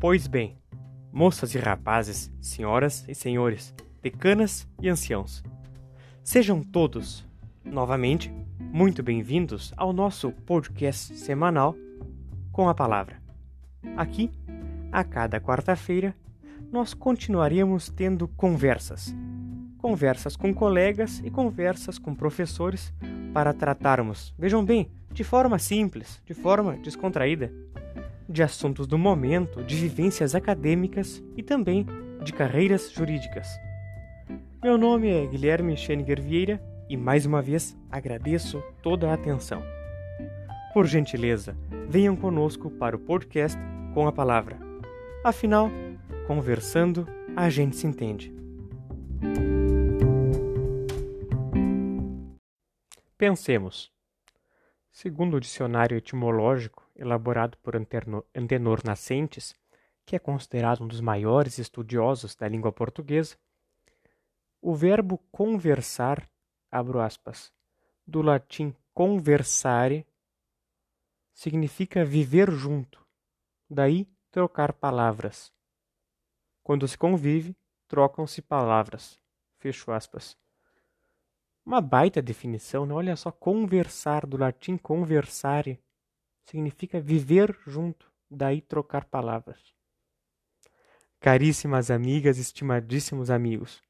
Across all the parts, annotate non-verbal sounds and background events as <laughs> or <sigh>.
Pois bem, moças e rapazes, senhoras e senhores, decanas e anciãos, sejam todos, novamente, muito bem-vindos ao nosso podcast semanal com a palavra. Aqui, a cada quarta-feira, nós continuaremos tendo conversas. Conversas com colegas e conversas com professores para tratarmos, vejam bem, de forma simples, de forma descontraída, de assuntos do momento, de vivências acadêmicas e também de carreiras jurídicas. Meu nome é Guilherme Scheninger Vieira e mais uma vez agradeço toda a atenção. Por gentileza, venham conosco para o podcast com a palavra. Afinal, conversando, a gente se entende. Pensemos. Segundo o dicionário etimológico elaborado por Antenor Nascentes, que é considerado um dos maiores estudiosos da língua portuguesa, o verbo conversar, abro aspas, do latim conversare, significa viver junto, daí trocar palavras. Quando se convive, trocam-se palavras. Fecho aspas. Uma baita definição, né? Olha só, conversar, do latim conversare, significa viver junto, daí trocar palavras. Caríssimas amigas, estimadíssimos amigos,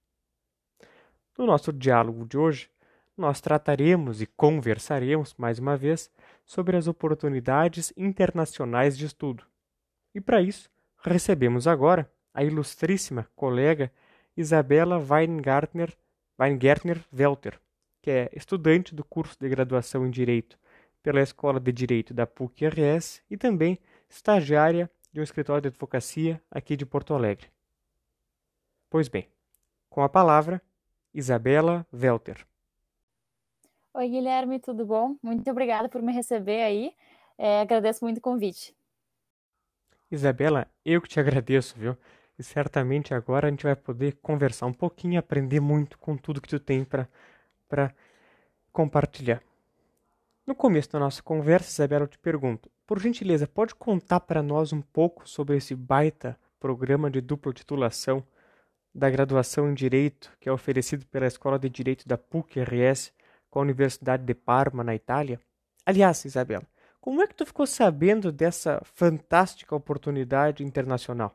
no nosso diálogo de hoje, nós trataremos e conversaremos, mais uma vez, sobre as oportunidades internacionais de estudo. E para isso, recebemos agora a ilustríssima colega Isabela Weingartner, Weingärtner Welter, que é estudante do curso de graduação em Direito pela Escola de Direito da PUC-RS e também estagiária de um escritório de advocacia aqui de Porto Alegre. Pois bem, com a palavra, Isabela Welter. Oi, Guilherme, tudo bom? Muito obrigada por me receber aí. É, agradeço muito o convite. Isabela, eu que te agradeço, viu? E certamente agora a gente vai poder conversar um pouquinho, aprender muito com tudo que tu tem para compartilhar. No começo da nossa conversa, Isabela, eu te pergunto, por gentileza, pode contar para nós um pouco sobre esse baita programa de dupla titulação da graduação em Direito, que é oferecido pela Escola de Direito da PUC-RS com a Universidade de Parma, na Itália? Aliás, Isabela, como é que tu ficou sabendo dessa fantástica oportunidade internacional?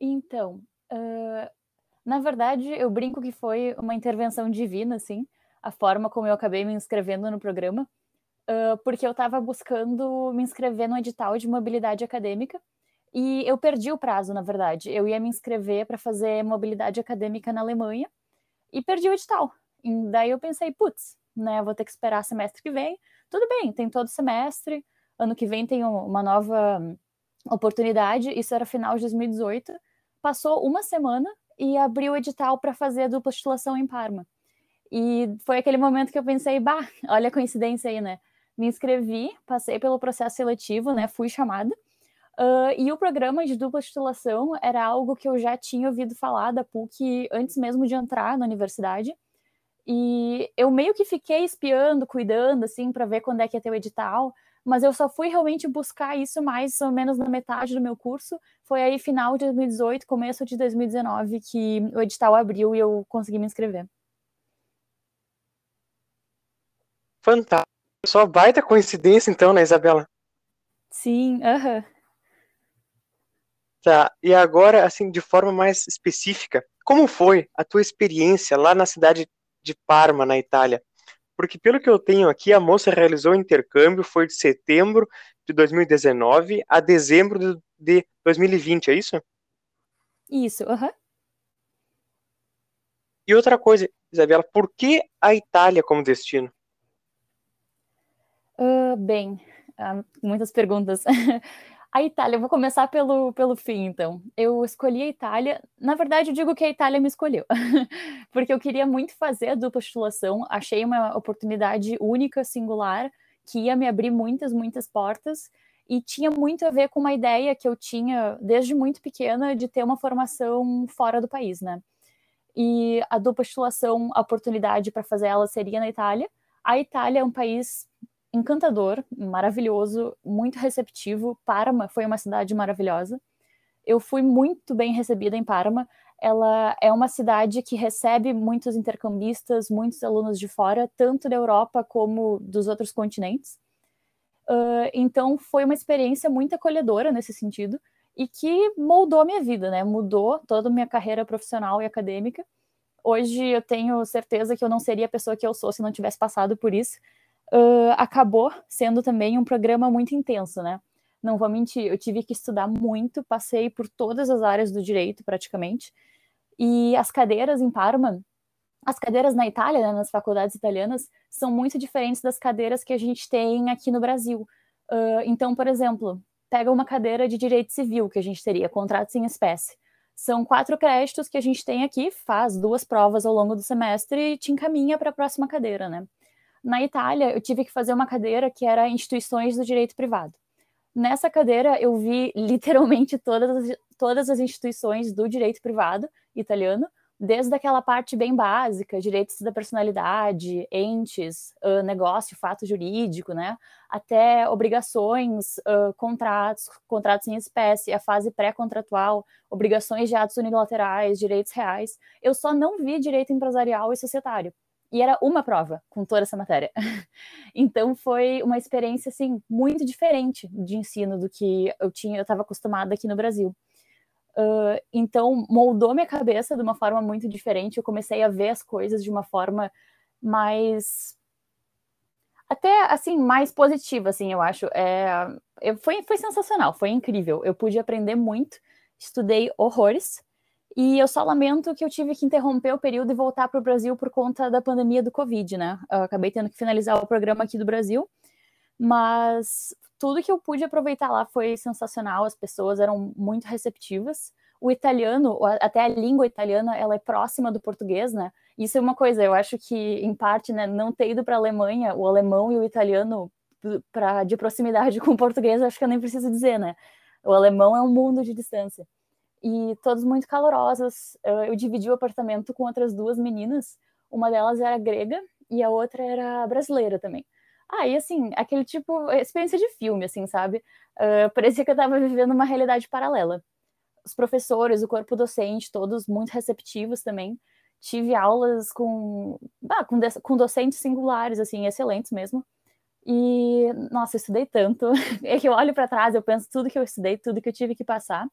Então, uh, na verdade, eu brinco que foi uma intervenção divina, assim, a forma como eu acabei me inscrevendo no programa, uh, porque eu estava buscando me inscrever no edital de mobilidade acadêmica e eu perdi o prazo, na verdade. Eu ia me inscrever para fazer mobilidade acadêmica na Alemanha e perdi o edital. E daí eu pensei, putz, né, vou ter que esperar semestre que vem. Tudo bem, tem todo semestre, ano que vem tem uma nova oportunidade. Isso era final de 2018 passou uma semana e abriu o edital para fazer a dupla titulação em Parma. E foi aquele momento que eu pensei, bah, olha a coincidência aí, né? Me inscrevi, passei pelo processo seletivo, né? Fui chamada. Uh, e o programa de dupla titulação era algo que eu já tinha ouvido falar da PUC antes mesmo de entrar na universidade. E eu meio que fiquei espiando, cuidando, assim, para ver quando é que ia ter o edital mas eu só fui realmente buscar isso mais ou menos na metade do meu curso. Foi aí final de 2018, começo de 2019 que o edital abriu e eu consegui me inscrever. Fantástico. Só baita coincidência então, né, Isabela? Sim, aham. Uh -huh. Tá, e agora, assim, de forma mais específica, como foi a tua experiência lá na cidade de Parma, na Itália? porque pelo que eu tenho aqui, a moça realizou o intercâmbio, foi de setembro de 2019 a dezembro de 2020, é isso? Isso, aham. Uhum. E outra coisa, Isabela, por que a Itália como destino? Uh, bem, uh, muitas perguntas. <laughs> A Itália, eu vou começar pelo, pelo fim, então. Eu escolhi a Itália. Na verdade, eu digo que a Itália me escolheu, <laughs> porque eu queria muito fazer a dupla titulação. Achei uma oportunidade única, singular, que ia me abrir muitas, muitas portas. E tinha muito a ver com uma ideia que eu tinha desde muito pequena de ter uma formação fora do país, né? E a dupla titulação, a oportunidade para fazer ela seria na Itália. A Itália é um país encantador, maravilhoso, muito receptivo. Parma foi uma cidade maravilhosa. Eu fui muito bem recebida em Parma. Ela é uma cidade que recebe muitos intercambistas, muitos alunos de fora, tanto da Europa como dos outros continentes. Uh, então foi uma experiência muito acolhedora nesse sentido e que moldou a minha vida, né? Mudou toda a minha carreira profissional e acadêmica. Hoje eu tenho certeza que eu não seria a pessoa que eu sou se não tivesse passado por isso. Uh, acabou sendo também um programa muito intenso, né? Não vou mentir, eu tive que estudar muito, passei por todas as áreas do direito praticamente. E as cadeiras em Parma, as cadeiras na Itália, né, nas faculdades italianas, são muito diferentes das cadeiras que a gente tem aqui no Brasil. Uh, então, por exemplo, pega uma cadeira de direito civil que a gente teria, contratos em espécie. São quatro créditos que a gente tem aqui, faz duas provas ao longo do semestre e te encaminha para a próxima cadeira, né? Na Itália, eu tive que fazer uma cadeira que era instituições do direito privado. Nessa cadeira, eu vi <laughs> literalmente todas as, todas as instituições do direito privado italiano, desde aquela parte bem básica, direitos da personalidade, entes, uh, negócio, fato jurídico, né, até obrigações, uh, contratos, contratos em espécie, a fase pré-contratual, obrigações de atos unilaterais, direitos reais. Eu só não vi direito empresarial e societário. E era uma prova com toda essa matéria. <laughs> então foi uma experiência assim muito diferente de ensino do que eu tinha, eu estava acostumada aqui no Brasil. Uh, então moldou minha cabeça de uma forma muito diferente. Eu comecei a ver as coisas de uma forma mais até assim mais positiva, assim eu acho. É, eu, foi foi sensacional, foi incrível. Eu pude aprender muito, estudei horrores e eu só lamento que eu tive que interromper o período e voltar para o Brasil por conta da pandemia do Covid, né? Eu acabei tendo que finalizar o programa aqui do Brasil, mas tudo que eu pude aproveitar lá foi sensacional, as pessoas eram muito receptivas. O italiano, até a língua italiana, ela é próxima do português, né? Isso é uma coisa, eu acho que, em parte, né, não ter ido para a Alemanha, o alemão e o italiano, pra, de proximidade <laughs> com o português, acho que eu nem preciso dizer, né? O alemão é um mundo de distância. E todos muito calorosas. Eu, dividi o apartamento com outras duas meninas, uma delas era grega e a outra era brasileira também. Ah, e assim, aquele tipo, experiência de filme, assim, sabe? Uh, parecia que eu estava vivendo uma realidade paralela. Os professores, o corpo docente, todos muito receptivos também. Tive aulas com, ah, com, com docentes singulares, assim, excelentes mesmo. E, nossa, eu estudei tanto. <laughs> É que eu olho para trás, eu penso tudo que eu estudei, tudo que eu tive que passar.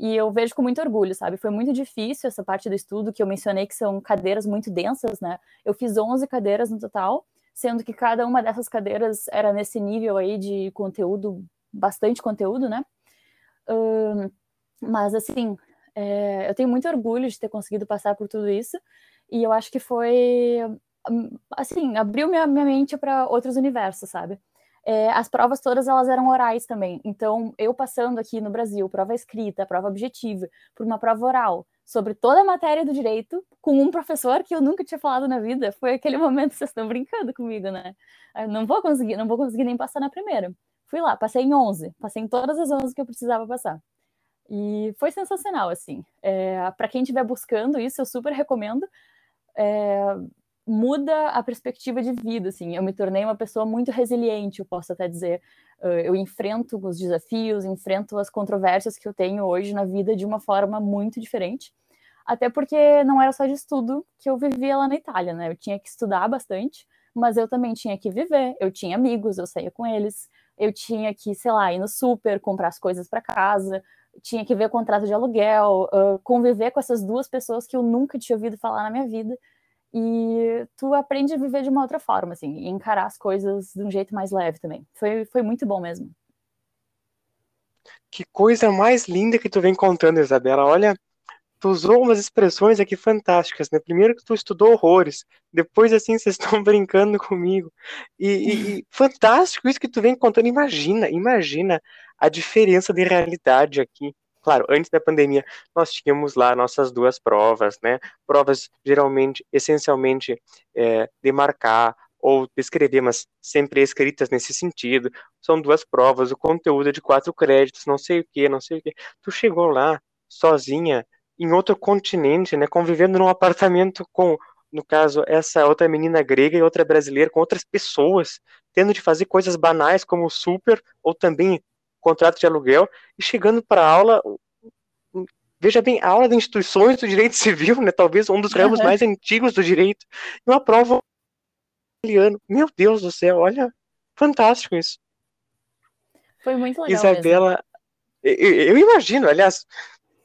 E eu vejo com muito orgulho, sabe? Foi muito difícil essa parte do estudo que eu mencionei que são cadeiras muito densas, né? Eu fiz 11 cadeiras no total sendo que cada uma dessas cadeiras era nesse nível aí de conteúdo, bastante conteúdo, né? Uh, mas, assim, é, eu tenho muito orgulho de ter conseguido passar por tudo isso, e eu acho que foi, assim, abriu minha, minha mente para outros universos, sabe? É, as provas todas elas eram orais também. Então, eu passando aqui no Brasil, prova escrita, prova objetiva, por uma prova oral, sobre toda a matéria do direito com um professor que eu nunca tinha falado na vida. Foi aquele <laughs> momento, vocês estão brincando comigo, né? Eu não vou conseguir, não vou conseguir nem passar na primeira. Fui lá, passei em 11, passei em todas as 11 que eu precisava passar. E foi sensacional, assim. É, Para quem estiver buscando isso, eu super recomendo. É, muda a perspectiva de vida, assim. Eu me tornei uma pessoa muito resiliente, eu posso até dizer. Eu enfrento os desafios, enfrento as controvérsias que eu tenho hoje na vida de uma forma muito diferente. Até porque não era só de estudo que eu vivia lá na Itália, né? Eu tinha que estudar bastante, mas eu também tinha que viver. Eu tinha amigos, eu saía com eles, eu tinha que, sei lá, ir no super, comprar as coisas para casa, tinha que ver contrato de aluguel, uh, conviver com essas duas pessoas que eu nunca tinha ouvido falar na minha vida. E tu aprende a viver de uma outra forma, assim, e encarar as coisas de um jeito mais leve também. Foi, foi muito bom mesmo. Que coisa mais linda que tu vem contando, Isabela. Olha, tu usou umas expressões aqui fantásticas, né? Primeiro que tu estudou horrores, depois assim <laughs> vocês estão brincando comigo. E, e, e, fantástico isso que tu vem contando. Imagina, imagina a diferença de realidade aqui. Claro, antes da pandemia, nós tínhamos lá nossas duas provas, né? Provas geralmente, essencialmente, é, de marcar ou descrever, mas sempre escritas nesse sentido. São duas provas, o conteúdo é de quatro créditos, não sei o que, não sei o que. Tu chegou lá sozinha, em outro continente, né, convivendo num apartamento com no caso, essa outra menina grega e outra brasileira, com outras pessoas, tendo de fazer coisas banais como super ou também contrato de aluguel, e chegando para a aula, veja bem, a aula de instituições do direito civil, né, talvez um dos ramos uhum. mais antigos do direito, e uma prova italiano. Meu Deus do céu, olha, fantástico isso. Foi muito legal. Isabela, eu, eu, imagino, aliás,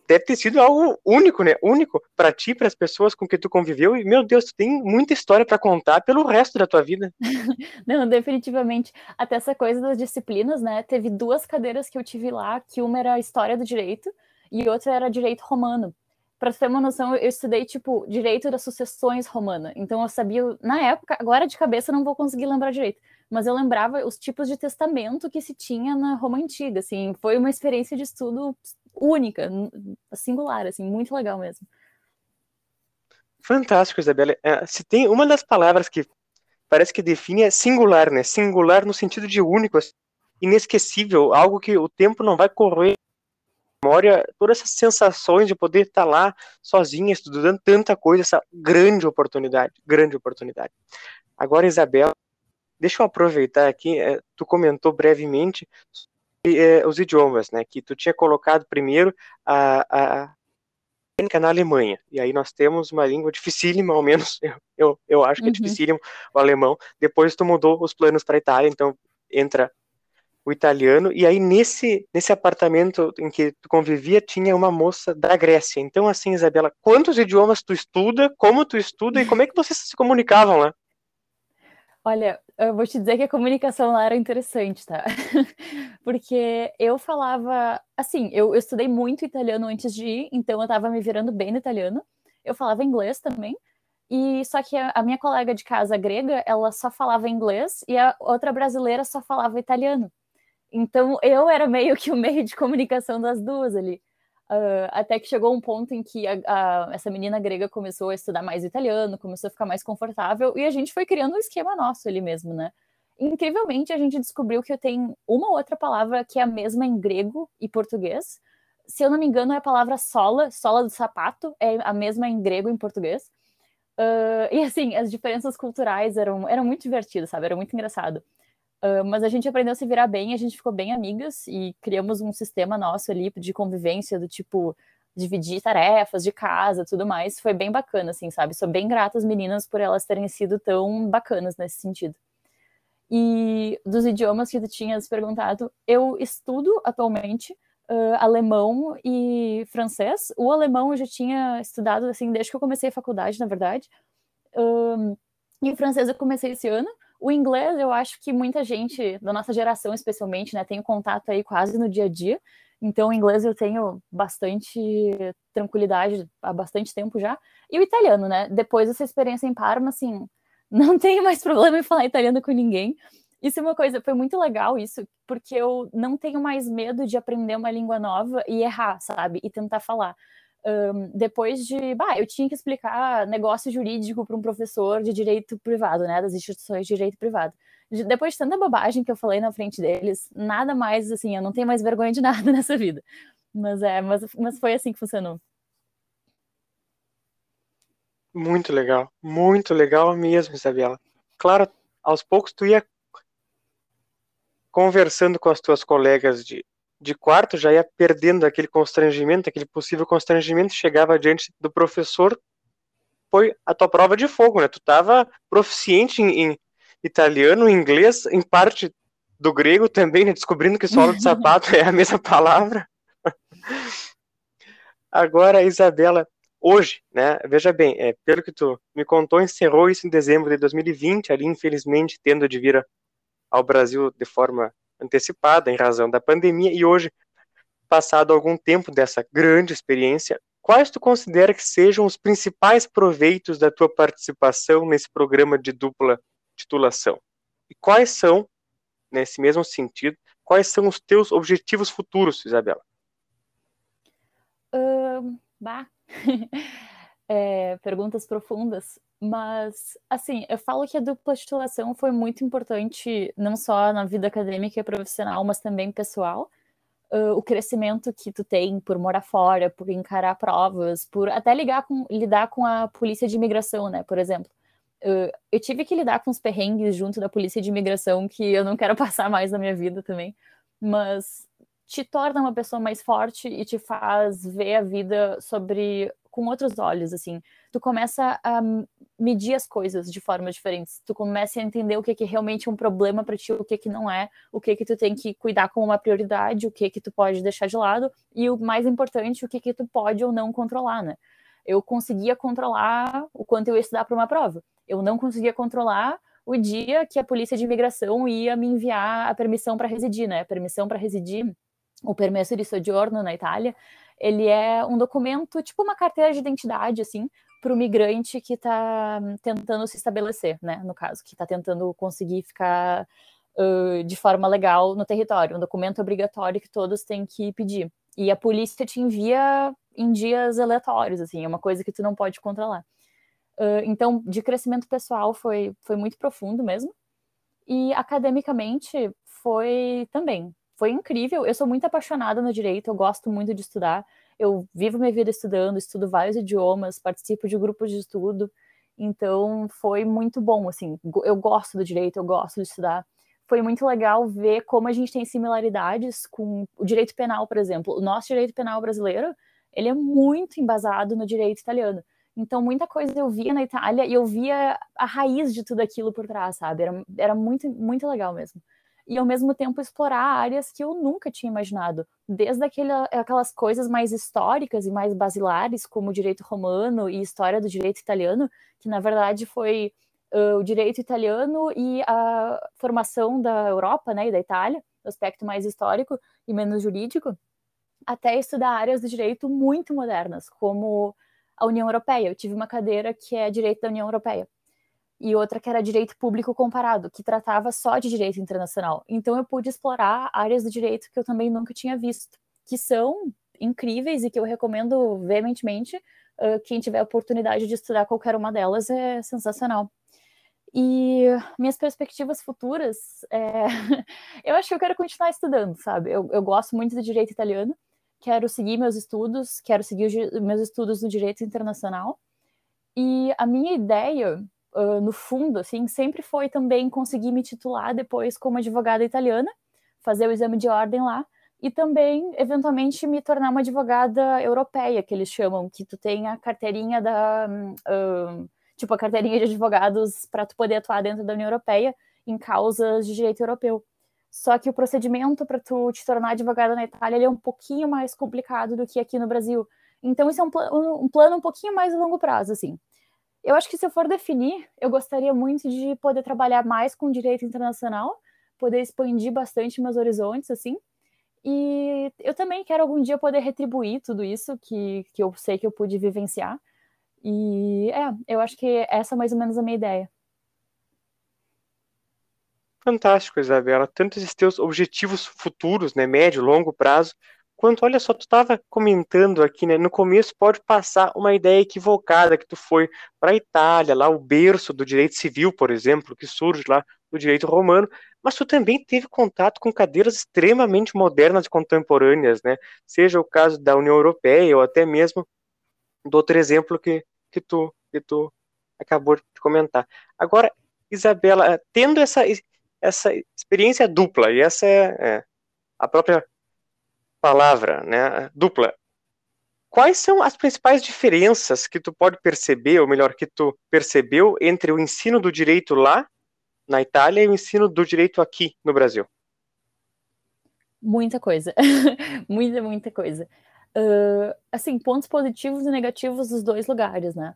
deve ter sido algo único, né? Único para ti, para as pessoas com que tu conviveu. E, meu Deus, tu tem muita história para contar pelo resto da tua vida. <laughs> Não, definitivamente. Até essa coisa das disciplinas, né? Teve duas cadeiras que eu tive lá, que uma era História do Direito e outra era Direito Romano. Para ter uma noção, eu estudei, tipo, Direito das Sucessões Romana. Então eu sabia, na época, agora de cabeça não vou conseguir lembrar direito, mas eu lembrava os tipos de testamento que se tinha na Roma Antiga, assim. Foi uma experiência de estudo única, singular, assim, muito legal mesmo. Fantástico, Isabela. É, se tem uma das palavras que parece que define é singular, né? Singular no sentido de único, assim, inesquecível, algo que o tempo não vai correr memória, todas essas sensações de poder estar lá sozinha, estudando tanta coisa, essa grande oportunidade, grande oportunidade. Agora, Isabela, deixa eu aproveitar aqui, é, tu comentou brevemente é, os idiomas, né? Que tu tinha colocado primeiro a, a na Alemanha. E aí nós temos uma língua dificílima, ao menos <laughs> eu, eu, eu acho que é uhum. dificílimo o alemão. Depois tu mudou os planos para a Itália, então entra o italiano. E aí nesse nesse apartamento em que tu convivia tinha uma moça da Grécia. Então assim, Isabela, quantos idiomas tu estuda? Como tu estuda e como é que vocês se comunicavam lá? Olha, eu vou te dizer que a comunicação lá era interessante, tá? <laughs> Porque eu falava, assim, eu, eu, estudei muito italiano antes de ir, então eu tava me virando bem no italiano. Eu falava inglês também. E só que a, a minha colega de casa grega, ela só falava inglês e a outra brasileira só falava italiano. Então eu era meio que o meio de comunicação das duas ali. Uh, até que chegou um ponto em que a, a, essa menina grega começou a estudar mais italiano, começou a ficar mais confortável, e a gente foi criando um esquema nosso ali mesmo, né? Incrivelmente, a gente descobriu que tenho uma outra palavra que é a mesma em grego e português. Se eu não me engano, é a palavra sola, sola do sapato, é a mesma em grego e em português. Uh, e assim, as diferenças culturais eram, eram muito divertidas, sabe? Era muito engraçado. Uh, mas a gente aprendeu a se virar bem, a gente ficou bem amigas e criamos um sistema nosso ali de convivência, do tipo, dividir tarefas de casa, tudo mais. Foi bem bacana, assim, sabe? Sou bem grata às meninas por elas terem sido tão bacanas nesse sentido. E dos idiomas que tu tinhas perguntado, eu estudo atualmente uh, alemão e francês. O alemão eu já tinha estudado, assim, desde que eu comecei a faculdade, na verdade. Uh, e o francês eu comecei esse ano. O inglês, eu acho que muita gente, da nossa geração especialmente, né, tem contato aí quase no dia a dia. Então, o inglês eu tenho bastante tranquilidade há bastante tempo já. E o italiano, né? Depois dessa experiência em Parma, assim, <laughs> não tenho mais problema em falar italiano com ninguém. Isso é uma coisa, foi muito legal isso, porque eu não tenho mais medo de aprender uma língua nova e errar, sabe? E tentar falar um, depois de, bah, eu tinha que explicar negócio jurídico para um professor de direito privado, né, das instituições de direito privado. De, depois de tanta bobagem que eu falei na frente deles, nada mais, assim, eu não tenho mais vergonha de <laughs> nada nessa vida. Mas é, mas, mas foi assim que funcionou. Muito legal, muito legal mesmo, Isabela. Claro, aos poucos tu ia conversando com as tuas colegas de, de quarto já ia perdendo aquele constrangimento, aquele possível constrangimento, chegava diante do professor, foi a tua prova de fogo, né? Tu estava proficiente em, em, italiano, inglês, em parte do grego também, né? Descobrindo que solo de <laughs> sapato é a mesma palavra. <laughs> Agora, Isabela, hoje, né? Veja bem, é, pelo que tu me contou, encerrou isso em dezembro de 2020, ali, infelizmente, tendo de vir ao Brasil de forma antecipada em razão da pandemia e hoje, passado algum tempo dessa grande experiência, quais tu considera que sejam os principais proveitos da tua participação nesse programa de dupla titulação? E quais são, nesse mesmo sentido, quais são os teus objetivos futuros, Isabela? Bah. <laughs> é, perguntas profundas, mas assim, eu falo que a dupla titulação foi muito importante, não só na vida acadêmica e profissional, mas também pessoal, uh, o crescimento que tu tem por morar fora, por encarar provas, por até ligar com, lidar com a polícia de imigração, né, por exemplo. Uh, eu tive que lidar com os perrengues junto da polícia de imigração que eu não quero <laughs> passar mais na minha vida também, mas te torna uma pessoa mais forte e te faz ver a vida sobre com outros olhos, assim. Tu começa a medir as coisas de formas diferentes. Tu começa a entender o que, que realmente é um problema para ti, o que que não é, o que que tu tem que cuidar como uma prioridade, o que que tu pode deixar de lado e o mais importante, o que que tu pode ou não controlar, né? Eu conseguia controlar o quanto eu ia estudar para uma prova. Eu não conseguia controlar o dia que a polícia de imigração ia me enviar a permissão para residir, né? A permissão para residir, o permesso de soggiorno na Itália, ele é um documento, tipo uma carteira de identidade, assim, para o migrante que está tentando se estabelecer, né? No caso, que está tentando conseguir ficar uh, de forma legal no território, um documento obrigatório que todos têm que pedir. E a polícia te envia em dias aleatórios, assim, é uma coisa que tu não pode controlar. Uh, então, de crescimento pessoal foi, foi muito profundo mesmo. E academicamente foi também foi incrível. Eu sou muito apaixonada no direito, eu gosto muito de estudar. Eu vivo minha vida estudando, estudo vários idiomas, participo de grupos de estudo. Então, foi muito bom, assim. Eu gosto do direito, eu gosto de estudar. Foi muito legal ver como a gente tem similaridades com o direito penal, por exemplo. O nosso direito penal brasileiro, ele é muito embasado no direito italiano. Então, muita coisa eu via na Itália e eu via a raiz de tudo aquilo por trás, sabe? Era, era muito, muito legal mesmo e ao mesmo tempo explorar áreas que eu nunca tinha imaginado, desde aquele, aquelas coisas mais históricas e mais basilares, como o direito romano e história do direito italiano, que na verdade foi uh, o direito italiano e a formação da Europa, né, e da Itália, aspecto mais histórico e menos jurídico, até estudar áreas do direito muito modernas, como a União Europeia. Eu tive uma cadeira que é direito da União Europeia e outra que era direito público comparado, que tratava só de direito internacional. Então eu pude explorar áreas do direito que eu também nunca tinha visto, que são incríveis e que eu recomendo veementemente. Uh, quem tiver oportunidade de estudar qualquer uma delas é sensacional. E minhas perspectivas futuras, é... <laughs> eu acho que eu quero continuar estudando, sabe? Eu, eu gosto muito do direito italiano, quero seguir meus estudos, quero seguir meus estudos no direito internacional. E a minha ideia uh, no fundo, assim, sempre foi também conseguir me titular depois como advogada italiana, fazer o exame de ordem lá, e também, eventualmente, me tornar uma advogada europeia, que eles chamam, que tu tem a carteirinha da. Uh, tipo, a carteirinha de advogados para tu poder atuar dentro da União Europeia em causas de direito europeu. Só que o procedimento para tu te tornar advogada na Itália é um pouquinho mais complicado do que aqui no Brasil. Então, isso é um, pl um plano um pouquinho mais a longo prazo, assim. Eu acho que se eu for definir, eu gostaria muito de poder trabalhar mais com direito internacional, poder expandir bastante meus horizontes, assim. E eu também quero algum dia poder retribuir tudo isso que, que eu sei que eu pude vivenciar. E é, eu acho que essa é mais ou menos a minha ideia. Fantástico, Isabela. Tanto teus objetivos futuros, né, médio, longo prazo, quanto, olha só, tu estava comentando aqui, né, no começo pode passar uma ideia equivocada que tu foi para a Itália, lá o berço do direito civil, por exemplo, que surge lá do direito romano, mas tu também teve contato com cadeiras extremamente modernas e contemporâneas, né, seja o caso da União Europeia ou até mesmo do outro exemplo que, que, tu, que tu acabou de comentar. Agora, Isabela, tendo essa, essa experiência dupla, e essa é, é a própria palavra, né, dupla. Quais são as principais diferenças que tu pode perceber, ou melhor, que tu percebeu entre o ensino do direito lá na Itália e o ensino do direito aqui no Brasil? Muita coisa, <laughs> muita, muita coisa. Uh, assim, pontos positivos e negativos dos dois lugares, né?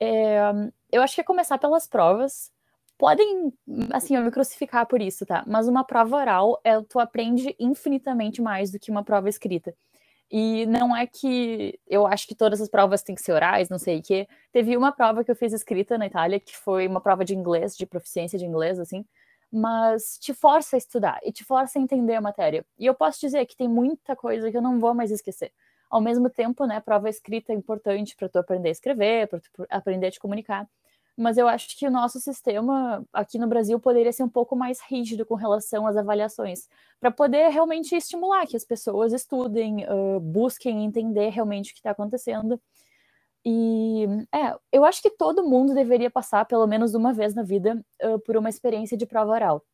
É, eu acho que é começar pelas provas podem, assim, me crucificar por isso, tá? Mas uma prova oral, é, tu aprende infinitamente mais do que uma prova escrita. E não é que eu acho que todas as provas têm que ser orais, não sei o quê. Teve uma prova que eu fiz escrita na Itália, que foi uma prova de inglês, de proficiência de inglês, assim, mas te força a estudar e te força a entender a matéria. E eu posso dizer que tem muita coisa que eu não vou mais esquecer. Ao mesmo tempo, né, prova escrita é importante para tu aprender a escrever, para tu aprender a te comunicar mas eu acho que o nosso sistema aqui no Brasil poderia ser um pouco mais rígido com relação às avaliações, para poder realmente estimular que as pessoas estudem, uh, busquem entender realmente o que está acontecendo. E é, eu acho que todo mundo deveria passar pelo menos uma vez na vida uh, por uma experiência de prova oral,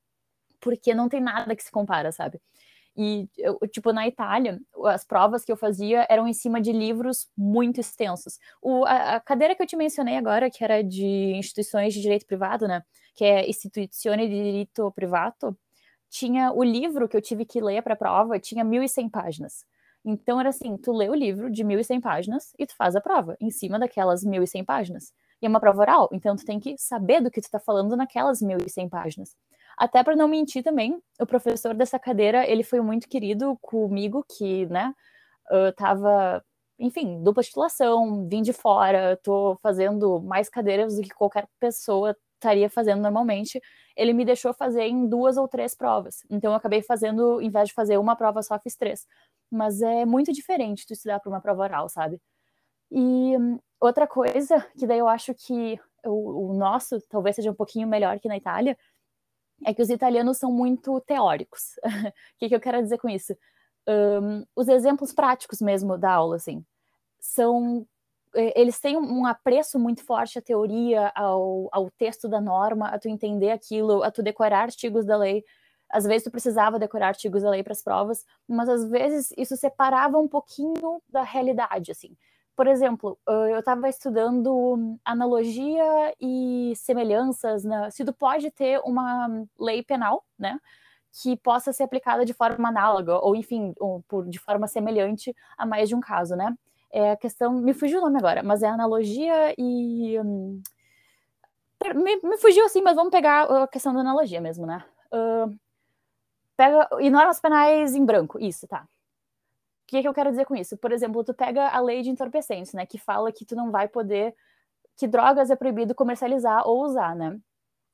porque não tem nada que se compara, sabe? E, eu, tipo, na Itália, as provas que eu fazia eram em cima de livros muito extensos. O, a, a, cadeira que eu te mencionei agora, que era de instituições de direito privado, né? Que é Istituzione di Diritto Privato, tinha o livro que eu tive que ler para a prova, tinha 1.100 páginas. Então era assim, tu lê o livro de 1.100 páginas e tu faz a prova em cima daquelas 1.100 páginas. E é uma prova oral, então tu tem que saber do que tu está falando naquelas 1.100 páginas. Até para não mentir também, o professor dessa cadeira, ele foi muito querido comigo, que, né, uh, tava, enfim, dupla titulação, vim de fora, tô fazendo mais cadeiras do que qualquer pessoa estaria fazendo normalmente. Ele me deixou fazer em duas ou três provas. Então eu acabei fazendo, em vez de fazer uma prova só, fiz três. Mas é muito diferente tu estudar para uma prova oral, sabe? E um, outra coisa, que daí eu acho que o, o nosso talvez seja um pouquinho melhor que na Itália, é que os italianos são muito teóricos. <laughs> o que, que, eu quero dizer com isso? Um, os exemplos práticos mesmo da aula, assim, são eles têm um apreço muito forte à teoria, ao, ao texto da norma, a tu entender aquilo, a tu decorar artigos da lei. Às vezes tu precisava decorar artigos da lei para as provas, mas às vezes isso separava um pouquinho da realidade, assim. Por exemplo, eu estava estudando analogia e semelhanças, na, se tu pode ter uma lei penal, né, que possa ser aplicada de forma análoga, ou enfim, ou por, de forma semelhante a mais de um caso, né? É a questão, me fugiu o nome agora, mas é analogia e. Hum, me, me, fugiu assim, mas vamos pegar a questão da analogia mesmo, né? Uh, pega, e normas penais em branco, isso, tá que, que eu quero dizer com isso? Por exemplo, tu pega a lei de entorpecentes, né, que fala que tu não vai poder, que drogas é proibido comercializar ou usar, né?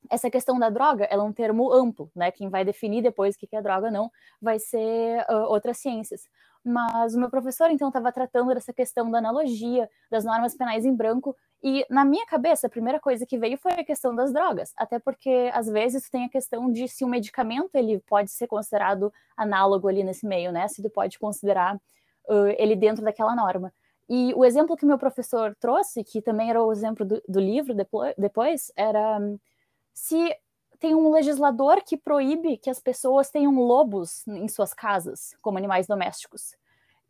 Essa questão da droga, ela é um termo amplo, né? Quem vai definir depois o que é droga não vai ser uh, outras ciências. Mas o meu professor, então, estava tratando dessa questão da analogia, das normas penais em branco, e na minha cabeça, a primeira coisa que veio foi a questão das drogas, até porque às vezes tem a questão de se o medicamento ele pode ser considerado análogo ali nesse meio, né? Se tu pode considerar uh, ele dentro daquela norma. E o exemplo que meu professor trouxe, que também era o exemplo do, do livro depois, depois, era se tem um legislador que proíbe que as pessoas tenham lobos em suas casas como animais domésticos,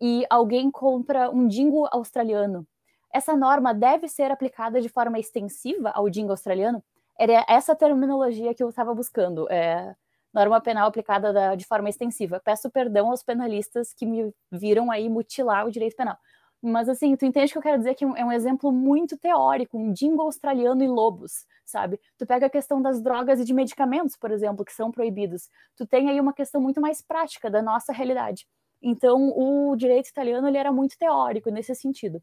e alguém compra um dingo australiano essa norma deve ser aplicada de forma extensiva ao dingo australiano? Era essa terminologia que eu estava buscando. É, norma penal aplicada da, de forma extensiva. Peço perdão aos penalistas que me viram aí mutilar o direito penal. Mas assim, tu entende que eu quero dizer que é um exemplo muito teórico, um dingo australiano e lobos, sabe? Tu pega a questão das drogas e de medicamentos, por exemplo, que são proibidos. Tu tem aí uma questão muito mais prática da nossa realidade. Então, o direito italiano ele era muito teórico nesse sentido.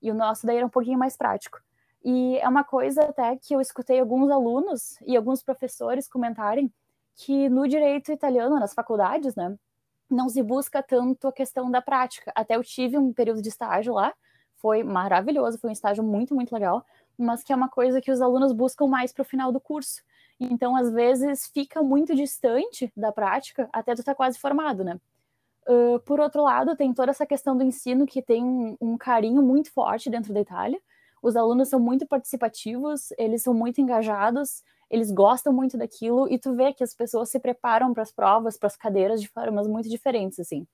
E o nosso daí era um pouquinho mais prático. E é uma coisa até que eu escutei alguns alunos e alguns professores comentarem que no direito italiano, nas faculdades, né, não se busca tanto a questão da prática. Até eu tive um período de estágio lá, foi maravilhoso, foi um estágio muito, muito legal, mas que é uma coisa que os alunos buscam mais para o final do curso. Então, às vezes, fica muito distante da prática até tu estar tá quase formado, né? Uh, por outro lado, tem toda essa questão do ensino que tem um, um, carinho muito forte dentro da Itália. Os alunos são muito participativos, eles são muito engajados, eles gostam muito daquilo, e tu vê que as pessoas se preparam para as provas, para as cadeiras de formas muito diferentes, assim.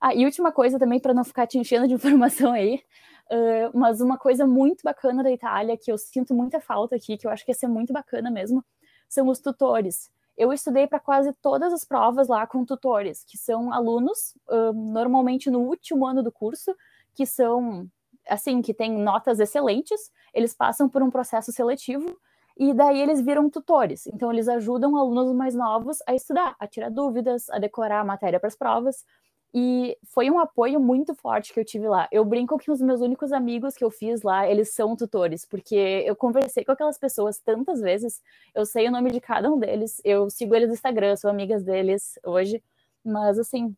Ah, e última coisa também, para não ficar te enchendo de <laughs> informação aí, uh, mas uma coisa muito bacana da Itália, que eu sinto muita falta aqui, que eu acho que ia ser muito bacana mesmo, são os tutores eu estudei para quase todas as provas lá com tutores, que são alunos, uh, normalmente no último ano do curso, que são, assim, que têm notas excelentes, eles passam por um processo seletivo, e daí eles viram tutores. Então, eles ajudam alunos mais novos a estudar, a tirar dúvidas, a decorar a matéria para as provas. E foi um apoio muito forte que eu tive lá. Eu brinco que os meus únicos amigos que eu fiz lá, eles são tutores, porque eu conversei com aquelas pessoas tantas vezes, eu sei o nome de cada um deles, eu sigo eles no Instagram, sou amigas deles hoje, mas assim,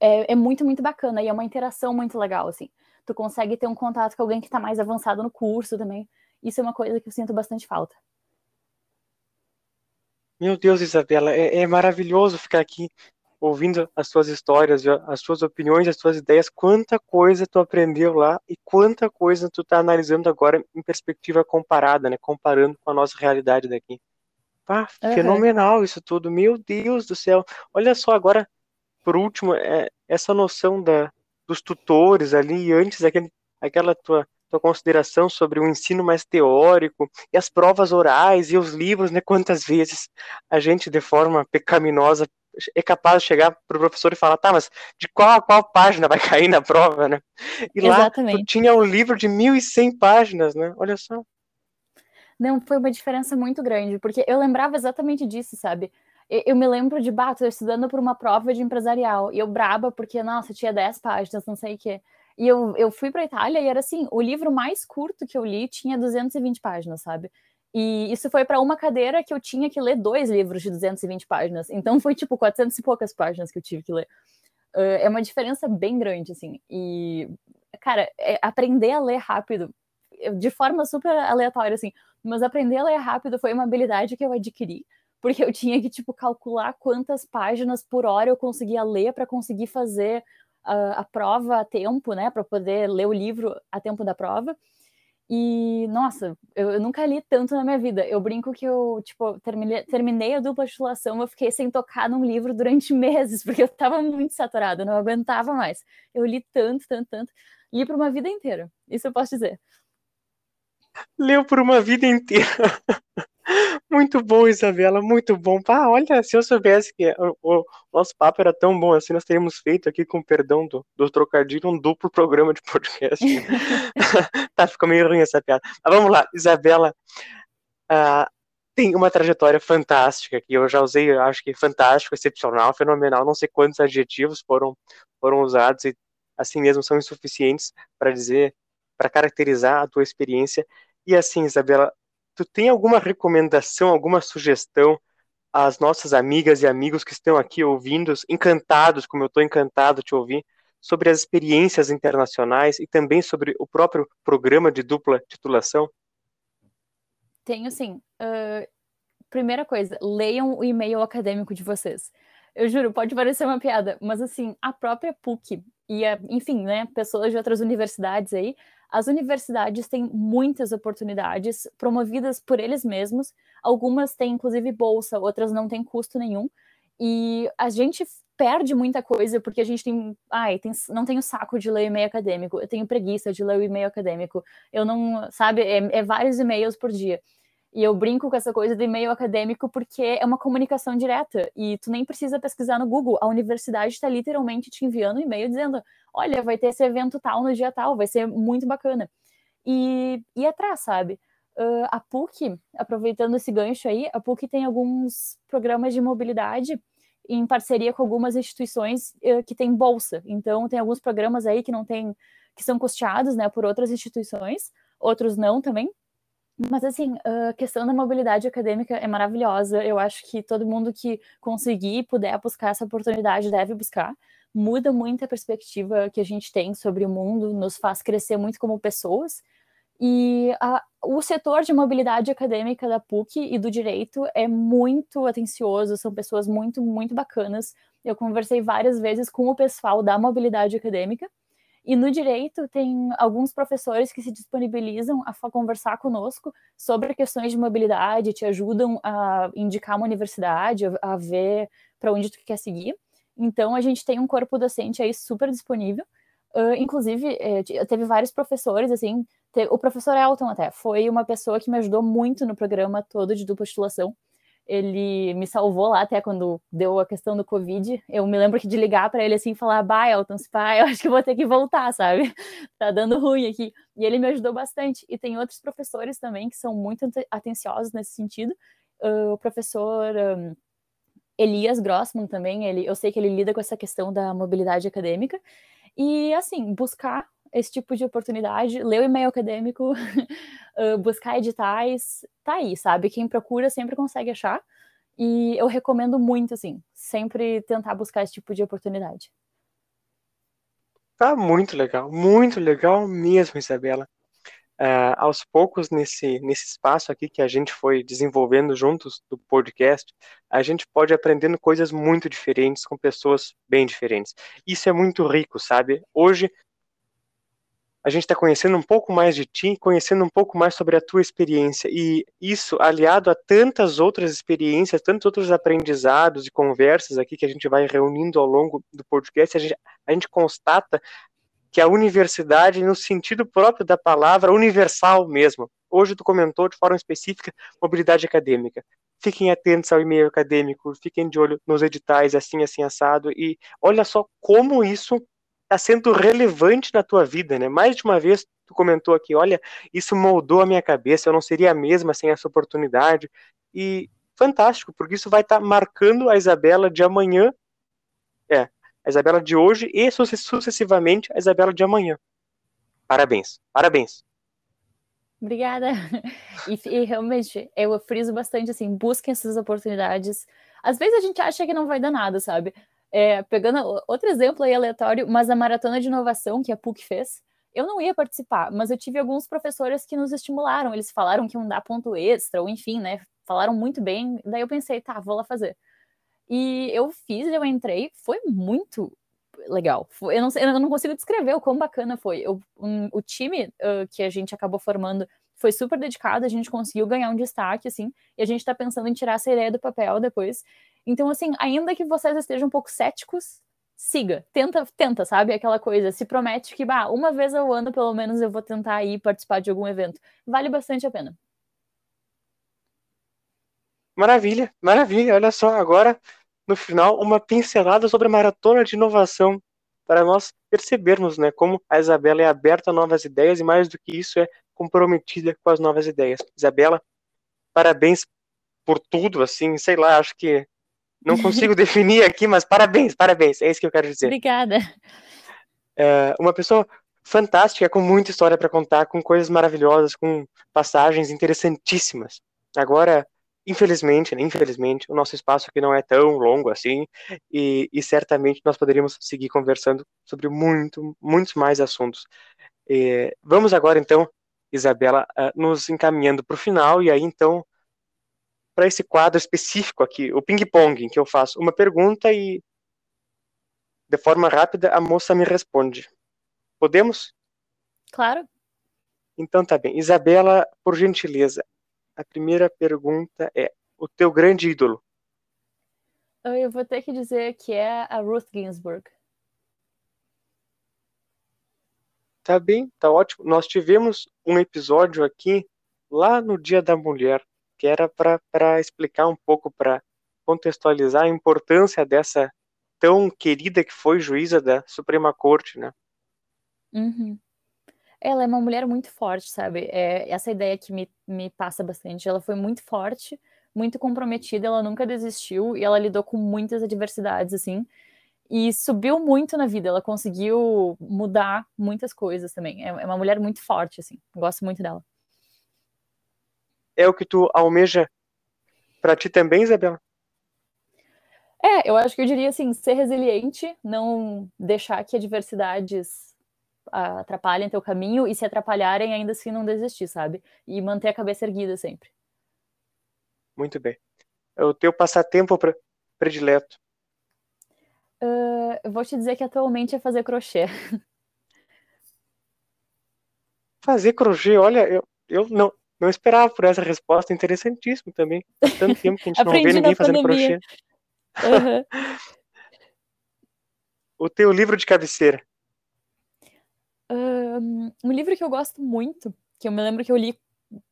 é, é muito, muito bacana e é uma interação muito legal, assim. Tu consegue ter um contato com alguém que está mais avançado no curso também. Isso é uma coisa que eu sinto bastante falta. Meu Deus, Isabela, é, é maravilhoso ficar aqui ouvindo as suas histórias, as suas opiniões, as suas ideias, quanta coisa tu aprendeu lá e quanta coisa tu tá analisando agora em perspectiva comparada, né? Comparando com a nossa realidade daqui. Pá, uhum. fenomenal isso tudo, meu Deus do céu. Olha só agora, por último, é, essa noção da, dos tutores ali, antes aquele, aquela tua tua consideração sobre o ensino mais teórico e as provas orais e os livros, né? Quantas vezes a gente, de forma pecaminosa, é capaz de chegar pro professor e falar, tá, mas de qual a qual página vai <laughs> cair na prova, né? E Exatamente. lá tinha um livro de 1.100 páginas, né? Olha só. Não, foi uma diferença muito grande, porque eu lembrava exatamente disso, sabe? Eu, eu me lembro de, bato, estudando por uma prova de empresarial, e eu braba porque, nossa, tinha 10 páginas, não sei o quê. E eu, eu fui para Itália e era assim, o livro mais curto que eu li tinha 220 páginas, sabe? E isso foi para uma cadeira que eu tinha que ler dois livros de 220 páginas. Então foi tipo 400 e poucas páginas que eu tive que ler. Uh, é uma diferença bem grande, assim. E, cara, é, aprender a ler rápido, de forma super aleatória, assim, mas aprender a ler rápido foi uma habilidade que eu adquiri, porque eu tinha que, tipo, calcular quantas páginas por hora eu conseguia ler para conseguir fazer a, prova a tempo, né, para poder ler o livro a tempo da prova. E, nossa, eu, eu, nunca li tanto na minha vida. Eu brinco que eu, tipo, terminei, terminei a dupla titulação, eu fiquei sem tocar num livro durante <laughs> meses, porque eu tava muito saturada, não aguentava mais. Eu li tanto, tanto, tanto. Li por uma vida inteira, isso eu posso dizer. Leu por uma vida inteira. <laughs> Muito bom, Isabela, muito bom. Ah, olha, se eu soubesse que o, o, nosso papo era tão bom assim, nós teríamos feito aqui, com perdão do, do trocadilho, um duplo programa de podcast. <laughs> <laughs> tá, ficou meio ruim essa piada. Mas vamos lá, Isabela uh, tem uma trajetória fantástica que eu já usei, eu acho que fantástico, excepcional, fenomenal. Não sei quantos adjetivos foram, foram usados e assim mesmo são insuficientes para dizer, para caracterizar a tua experiência. E assim, Isabela, tu tem alguma recomendação, alguma sugestão às nossas amigas e amigos que estão aqui ouvindo, encantados, como eu estou encantado de te ouvir, sobre as experiências internacionais e também sobre o próprio programa de dupla titulação? Tenho sim. Uh, primeira coisa, leiam o e-mail acadêmico de vocês. Eu juro, pode parecer uma piada, mas assim, a própria PUC e, a, enfim, né, pessoas de outras universidades aí as universidades têm muitas oportunidades promovidas por eles mesmos. Algumas têm, inclusive, bolsa, outras não têm custo nenhum. E a gente perde muita coisa porque a gente tem, ai, tem, não tenho saco de ler e-mail acadêmico, eu tenho preguiça de ler o e-mail acadêmico. Eu não, sabe, é, é vários e-mails por dia. E eu brinco com essa coisa de e-mail acadêmico porque é uma comunicação direta e tu nem precisa pesquisar no Google. A universidade está literalmente te enviando um e-mail dizendo: olha, vai ter esse evento tal no dia tal, vai ser muito bacana. E ir atrás, sabe? Uh, a PUC, aproveitando esse gancho aí, a PUC tem alguns programas de mobilidade em parceria com algumas instituições uh, que têm bolsa. Então, tem alguns programas aí que não tem, que são custeados, né, por outras instituições, outros não também. Mas, assim, a questão da mobilidade acadêmica é maravilhosa. Eu acho que todo mundo que conseguir puder buscar essa oportunidade deve buscar. Muda muito a perspectiva que a gente tem sobre o mundo, nos faz crescer muito como pessoas. E a, o setor de mobilidade acadêmica da PUC e do direito é muito atencioso, são pessoas muito, muito bacanas. Eu conversei várias vezes com o pessoal da mobilidade acadêmica e no direito, tem alguns professores que se disponibilizam a conversar conosco sobre questões de mobilidade, te ajudam a indicar uma universidade, a ver para onde tu quer seguir. Então, a gente tem um corpo docente aí super disponível. Uh, inclusive, eh, teve vários professores, assim, o professor Elton até, foi uma pessoa que me ajudou muito no programa todo de dupla titulação ele me salvou lá até quando deu a questão do Covid. Eu me lembro que de ligar para ele assim e falar: Bah, Elton, pai, eu <laughs> acho que vou ter que voltar, sabe? tá dando ruim aqui. E ele me ajudou bastante. E tem outros professores também que são muito atenciosos nesse sentido. Uh, o professor um, Elias Grossman também, ele, eu sei que ele lida com essa questão da mobilidade acadêmica. E, assim, buscar esse tipo de oportunidade, ler o e-mail acadêmico, <laughs> buscar editais, tá aí, sabe? Quem procura sempre consegue achar. E eu recomendo muito, assim, sempre tentar buscar esse tipo de oportunidade. Tá muito legal, muito legal mesmo, Isabela. Uh, aos poucos nesse, nesse espaço aqui que a gente foi desenvolvendo juntos do podcast, a gente pode aprendendo coisas muito diferentes com pessoas bem diferentes. Isso é muito rico, sabe? Hoje a gente está conhecendo um pouco mais de ti, conhecendo um pouco mais sobre a tua experiência. E isso, aliado a tantas outras experiências, tantos outros aprendizados e conversas aqui que a gente vai reunindo ao longo do podcast, a gente, a gente constata que a universidade, no sentido próprio da palavra, universal mesmo. Hoje tu comentou de forma específica mobilidade acadêmica. Fiquem atentos ao e-mail acadêmico, fiquem de olho nos editais, assim, assim, assado, e olha só como isso está sendo relevante na tua vida, né? Mais de uma vez tu comentou aqui, olha, isso moldou a minha cabeça, eu não seria a mesma sem essa oportunidade, e fantástico, porque isso vai estar tá marcando a Isabela de amanhã, a Isabela de hoje e sucessivamente a Isabela de amanhã. Parabéns, parabéns. Obrigada. <laughs> E, e, realmente, eu friso bastante assim, busquem essas oportunidades. Às vezes a gente acha que não vai dar nada, sabe? É, pegando outro exemplo aí aleatório, mas a maratona de inovação que a PUC fez, eu não ia participar, mas eu tive alguns professores que nos estimularam. Eles falaram que iam dar ponto extra, ou enfim, né? Falaram muito bem. Daí eu pensei, tá, vou lá fazer. E eu fiz, eu entrei, foi muito legal. Eu não, eu não consigo descrever o quão bacana foi. Eu, um, o time uh, que a gente acabou formando foi super dedicado, a gente conseguiu ganhar um destaque, assim, e a gente tá pensando em tirar essa ideia do papel depois. Então, assim, ainda que vocês estejam um pouco céticos, siga, tenta, tenta, sabe? Aquela coisa, se promete que, bah, uma vez ao ano, pelo menos, eu vou tentar ir participar de algum evento. Vale bastante a pena. Maravilha, maravilha. Olha só, agora no final uma pincelada sobre a maratona de inovação para nós percebermos, né, como a Isabela é aberta a novas ideias e mais do que isso é comprometida com as novas ideias. Isabela, parabéns por tudo, assim, sei lá, acho que não consigo <laughs> definir aqui, mas parabéns, parabéns, é isso que eu quero dizer. Obrigada. É, uma pessoa fantástica, com muita história para contar, com coisas maravilhosas, com passagens interessantíssimas. Agora, Infelizmente, né, infelizmente, o nosso espaço aqui não é tão longo assim, e, e certamente nós poderíamos seguir conversando sobre muito, muitos mais assuntos. E, vamos agora, então, Isabela, uh, nos encaminhando para o final, e aí, então, para esse quadro específico aqui, o ping-pong, em que eu faço uma pergunta e, de forma rápida, a moça me responde. Podemos? Claro. Então tá bem. Isabela, por gentileza, a primeira pergunta é: o teu grande ídolo? Eu vou ter que dizer que é a Ruth Ginsburg. Tá bem, tá ótimo. Nós tivemos um episódio aqui lá no Dia da Mulher, que era para explicar um pouco, para contextualizar a importância dessa tão querida que foi juíza da Suprema Corte, né? Uhum. Ela é uma mulher muito forte, sabe? É essa ideia que me, me passa bastante. Ela foi muito forte, muito comprometida, ela nunca desistiu e ela lidou com muitas adversidades, assim. E subiu muito na vida, ela conseguiu mudar muitas coisas também. É, é uma mulher muito forte, assim. Gosto muito dela. É o que tu almeja para ti também, Isabela? É, eu acho que eu diria assim, ser resiliente, não deixar que adversidades atrapalhem teu caminho e se atrapalharem, ainda assim não desistir, sabe? E manter a cabeça erguida sempre. Muito bem. É o teu passatempo predileto? Uh, eu vou te dizer que atualmente é fazer crochê. <laughs> Fazer crochê, olha, eu, eu não, não esperava por essa resposta, interessantíssimo também. Tanto <laughs> tempo que a gente não vê ninguém fazendo crochê. Uhum. <laughs> o teu livro de cabeceira? Um, um livro que eu gosto muito, que eu me lembro que eu li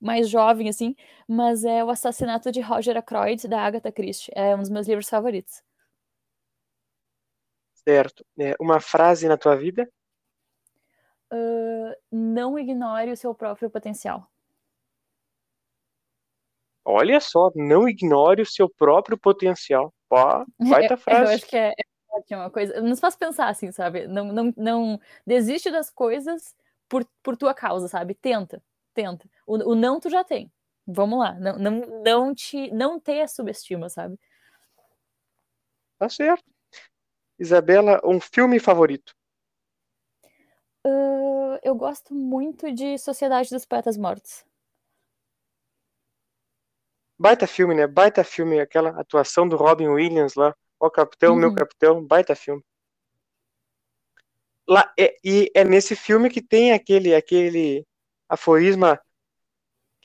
mais jovem, assim, mas é O Assassinato de Roger Ackroyd, da Agatha Christie. É um dos meus livros favoritos. Certo. É, uma frase na tua vida? Uh, não ignore o seu próprio potencial. Olha só, não ignore o seu próprio potencial. Pô, <laughs> baita frase. eu acho que é, é uma coisa. Nos faz pensar assim, sabe? Não, não, não desiste das coisas por, por tua causa, sabe? Tenta, tenta. O, o não tu já tem. Vamos lá. Não, não, não te não tenha subestima, sabe? Tá certo. Isabela, um filme favorito? Uh, eu gosto muito de Sociedade dos Poetas Mortos. Baita filme, né? Baita filme, aquela atuação do Robin Williams lá. Ó, capitão, uhum. meu capitão, baita filme. Lá, é, e é nesse filme que tem aquele, aquele aforisma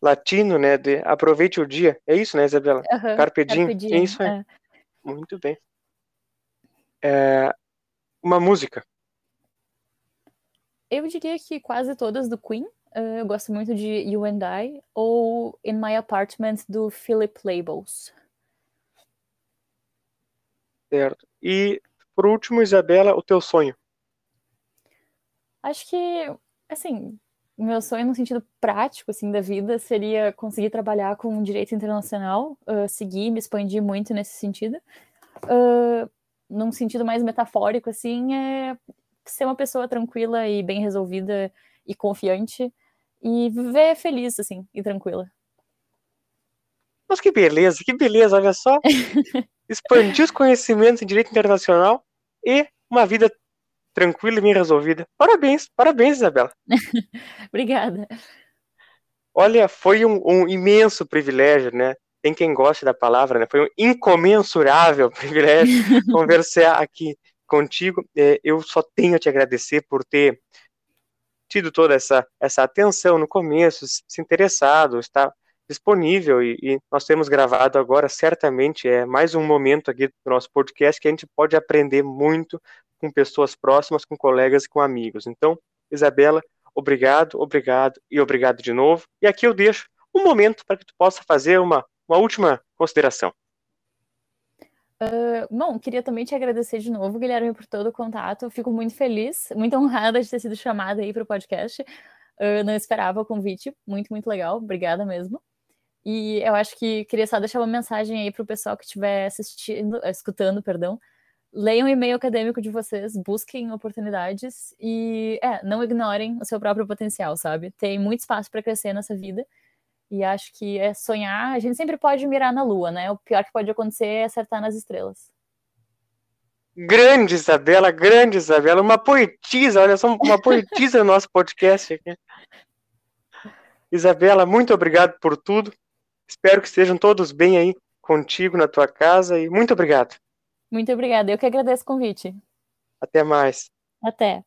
latino, né? De aproveite o dia. É isso, né, Isabela? Uhum, Carpe diem. Carpe diem. É isso aí. É. Muito bem. É, uma música. Eu diria que quase todas do Queen. Uh, eu gosto muito de You and I ou In My Apartment do Philip Labels. Certo. E por último, Isabela, o teu sonho? Acho que, assim, meu sonho no sentido prático, assim, da vida seria conseguir trabalhar com direito internacional, uh, seguir, me expandir muito nesse sentido. Uh, num sentido mais metafórico, assim, é ser uma pessoa tranquila e bem resolvida e confiante e viver feliz, assim, e tranquila. Mas que beleza, que beleza, olha só. <laughs> Expandir os conhecimentos em direito internacional e uma vida tranquila e bem resolvida. Parabéns, parabéns, Isabela. <laughs> Obrigada. Olha, foi um, um, imenso privilégio, né? Tem quem goste da palavra, né? Foi um incomensurável <laughs> privilégio conversar aqui contigo. É, eu só tenho a te agradecer por ter tido toda essa, essa atenção no começo, se interessado, está disponível e, e, nós temos gravado agora, certamente é mais um momento aqui do nosso podcast que a gente pode aprender muito com pessoas próximas, com colegas e com amigos. Então, Isabela, obrigado, obrigado e obrigado de novo. E aqui eu deixo um momento para que tu possa fazer uma, uma última consideração. Uh, bom, queria também te agradecer de novo, Guilherme, por todo o contato. Fico muito feliz, muito honrada de ter sido chamada aí para o podcast. Uh, não esperava o convite, muito, muito legal. Obrigada mesmo. E eu acho que queria só deixar uma mensagem aí para o pessoal que estiver assistindo, escutando, perdão. Leiam o e-mail acadêmico de vocês, busquem oportunidades e é, não ignorem o seu próprio potencial, sabe? Tem muito espaço para crescer nessa vida. E acho que é sonhar, a gente sempre pode mirar na lua, né? O pior que pode acontecer é acertar nas estrelas. Grande Isabela, grande Isabela, uma poetisa, olha só, uma poetisa no nosso podcast aqui. Isabela, muito obrigado por tudo. Espero que estejam todos bem aí contigo na tua casa e muito obrigado. Muito obrigada, eu que agradeço o convite. Até mais. Até.